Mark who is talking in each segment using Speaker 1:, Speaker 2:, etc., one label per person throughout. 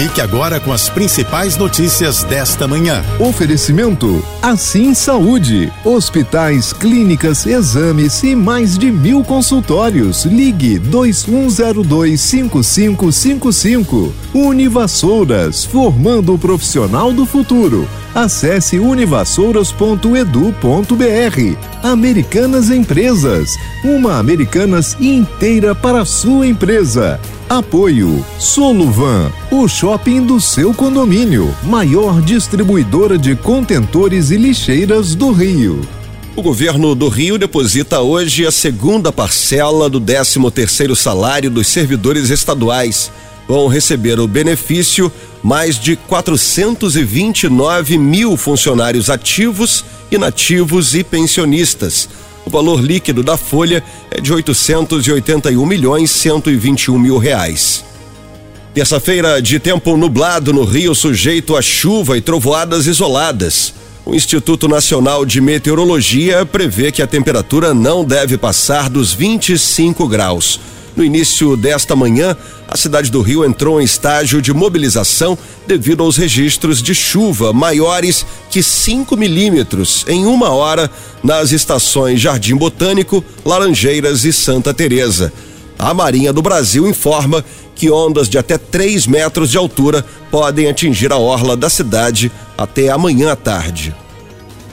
Speaker 1: Fique agora com as principais notícias desta manhã.
Speaker 2: Oferecimento Assim Saúde. Hospitais, clínicas, exames e mais de mil consultórios. Ligue 2102 5555. Univassouras, formando o profissional do futuro. Acesse univassouras.edu.br. Americanas Empresas. Uma Americanas inteira para a sua empresa. Apoio Soluvan, o shopping do seu condomínio, maior distribuidora de contentores e lixeiras do Rio.
Speaker 3: O governo do Rio deposita hoje a segunda parcela do 13º salário dos servidores estaduais. Vão receber o benefício mais de 429 mil funcionários ativos, inativos e pensionistas o valor líquido da folha é de 881 milhões 121 mil reais. Terça-feira de tempo nublado no Rio, sujeito a chuva e trovoadas isoladas. O Instituto Nacional de Meteorologia prevê que a temperatura não deve passar dos 25 graus. No início desta manhã, a cidade do Rio entrou em estágio de mobilização devido aos registros de chuva maiores que 5 milímetros em uma hora nas estações Jardim Botânico, Laranjeiras e Santa Teresa. A Marinha do Brasil informa que ondas de até 3 metros de altura podem atingir a orla da cidade até amanhã à tarde.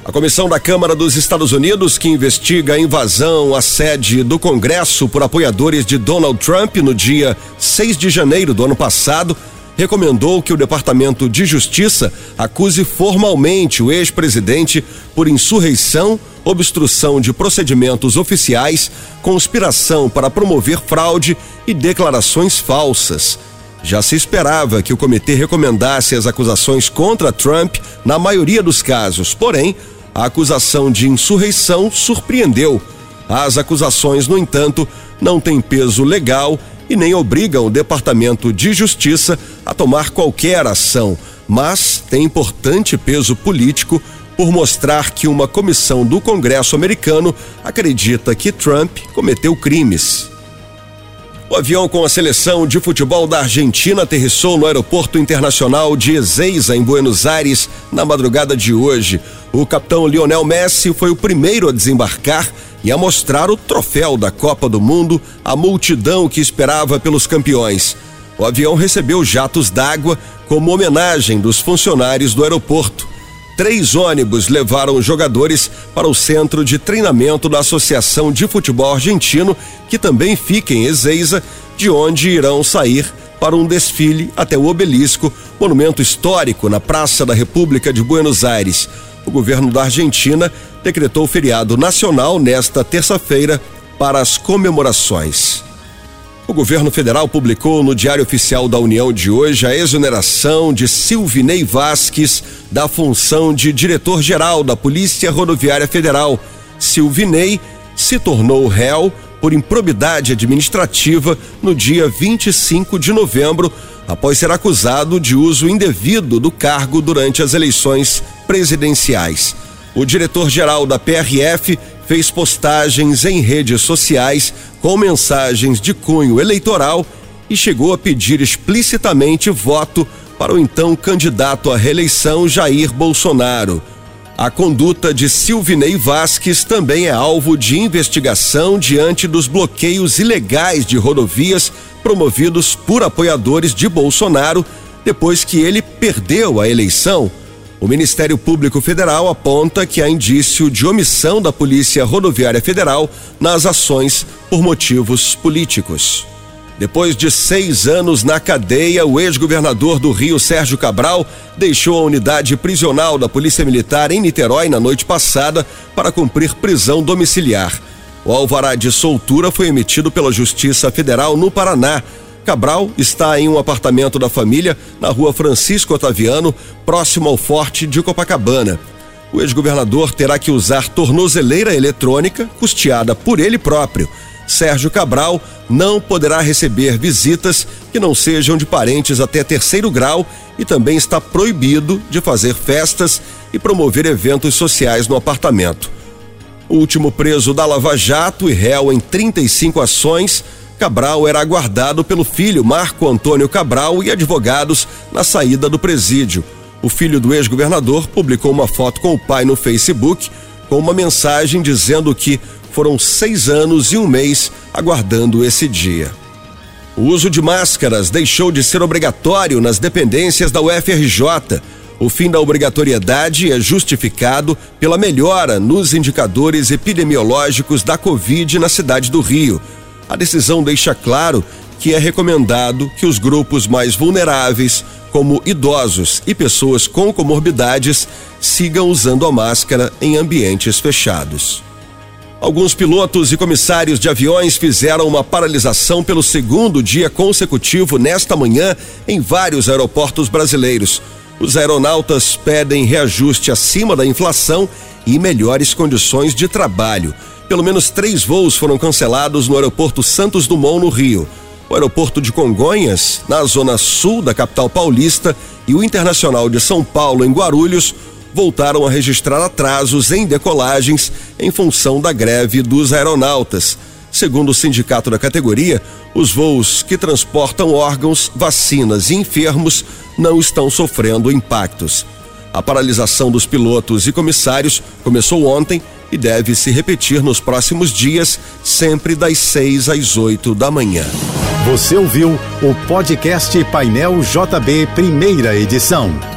Speaker 3: A comissão da Câmara dos Estados Unidos, que investiga a invasão à sede do Congresso por apoiadores de Donald Trump no dia 6 de janeiro do ano passado, recomendou que o Departamento de Justiça acuse formalmente o ex-presidente por insurreição, obstrução de procedimentos oficiais, conspiração para promover fraude e declarações falsas. Já se esperava que o comitê recomendasse as acusações contra Trump na maioria dos casos, porém, a acusação de insurreição surpreendeu. As acusações, no entanto, não têm peso legal e nem obrigam o Departamento de Justiça a tomar qualquer ação, mas têm importante peso político por mostrar que uma comissão do Congresso americano acredita que Trump cometeu crimes. O avião com a seleção de futebol da Argentina aterrissou no Aeroporto Internacional de Ezeiza, em Buenos Aires, na madrugada de hoje. O capitão Lionel Messi foi o primeiro a desembarcar e a mostrar o troféu da Copa do Mundo à multidão que esperava pelos campeões. O avião recebeu jatos d'água como homenagem dos funcionários do aeroporto. Três ônibus levaram os jogadores para o centro de treinamento da Associação de Futebol Argentino, que também fica em Ezeiza, de onde irão sair para um desfile até o obelisco, monumento histórico na Praça da República de Buenos Aires. O governo da Argentina decretou feriado nacional nesta terça-feira para as comemorações. O governo federal publicou no Diário Oficial da União de hoje a exoneração de Silvinei Vasques da função de diretor-geral da Polícia Rodoviária Federal. Silvinei se tornou réu por improbidade administrativa no dia 25 de novembro, após ser acusado de uso indevido do cargo durante as eleições presidenciais. O diretor-geral da PRF fez postagens em redes sociais com mensagens de cunho eleitoral e chegou a pedir explicitamente voto para o então candidato à reeleição Jair Bolsonaro. A conduta de Silvinei Vasques também é alvo de investigação diante dos bloqueios ilegais de rodovias promovidos por apoiadores de Bolsonaro depois que ele perdeu a eleição o Ministério Público Federal aponta que há indício de omissão da Polícia Rodoviária Federal nas ações por motivos políticos. Depois de seis anos na cadeia, o ex-governador do Rio, Sérgio Cabral, deixou a unidade prisional da Polícia Militar em Niterói na noite passada para cumprir prisão domiciliar. O alvará de soltura foi emitido pela Justiça Federal no Paraná Cabral está em um apartamento da família na rua Francisco Otaviano, próximo ao Forte de Copacabana. O ex-governador terá que usar tornozeleira eletrônica custeada por ele próprio. Sérgio Cabral não poderá receber visitas que não sejam de parentes até terceiro grau e também está proibido de fazer festas e promover eventos sociais no apartamento. O último preso da Lava Jato e réu em 35 ações, Cabral era aguardado pelo filho Marco Antônio Cabral e advogados na saída do presídio. O filho do ex-governador publicou uma foto com o pai no Facebook com uma mensagem dizendo que foram seis anos e um mês aguardando esse dia. O uso de máscaras deixou de ser obrigatório nas dependências da UFRJ. O fim da obrigatoriedade é justificado pela melhora nos indicadores epidemiológicos da Covid na cidade do Rio. A decisão deixa claro que é recomendado que os grupos mais vulneráveis, como idosos e pessoas com comorbidades, sigam usando a máscara em ambientes fechados. Alguns pilotos e comissários de aviões fizeram uma paralisação pelo segundo dia consecutivo nesta manhã em vários aeroportos brasileiros. Os aeronautas pedem reajuste acima da inflação e melhores condições de trabalho. Pelo menos três voos foram cancelados no aeroporto Santos Dumont, no Rio. O aeroporto de Congonhas, na zona sul da capital paulista, e o Internacional de São Paulo, em Guarulhos, voltaram a registrar atrasos em decolagens em função da greve dos aeronautas. Segundo o sindicato da categoria, os voos que transportam órgãos, vacinas e enfermos não estão sofrendo impactos. A paralisação dos pilotos e comissários começou ontem e deve se repetir nos próximos dias, sempre das 6 às 8 da manhã.
Speaker 1: Você ouviu o podcast Painel JB, primeira edição.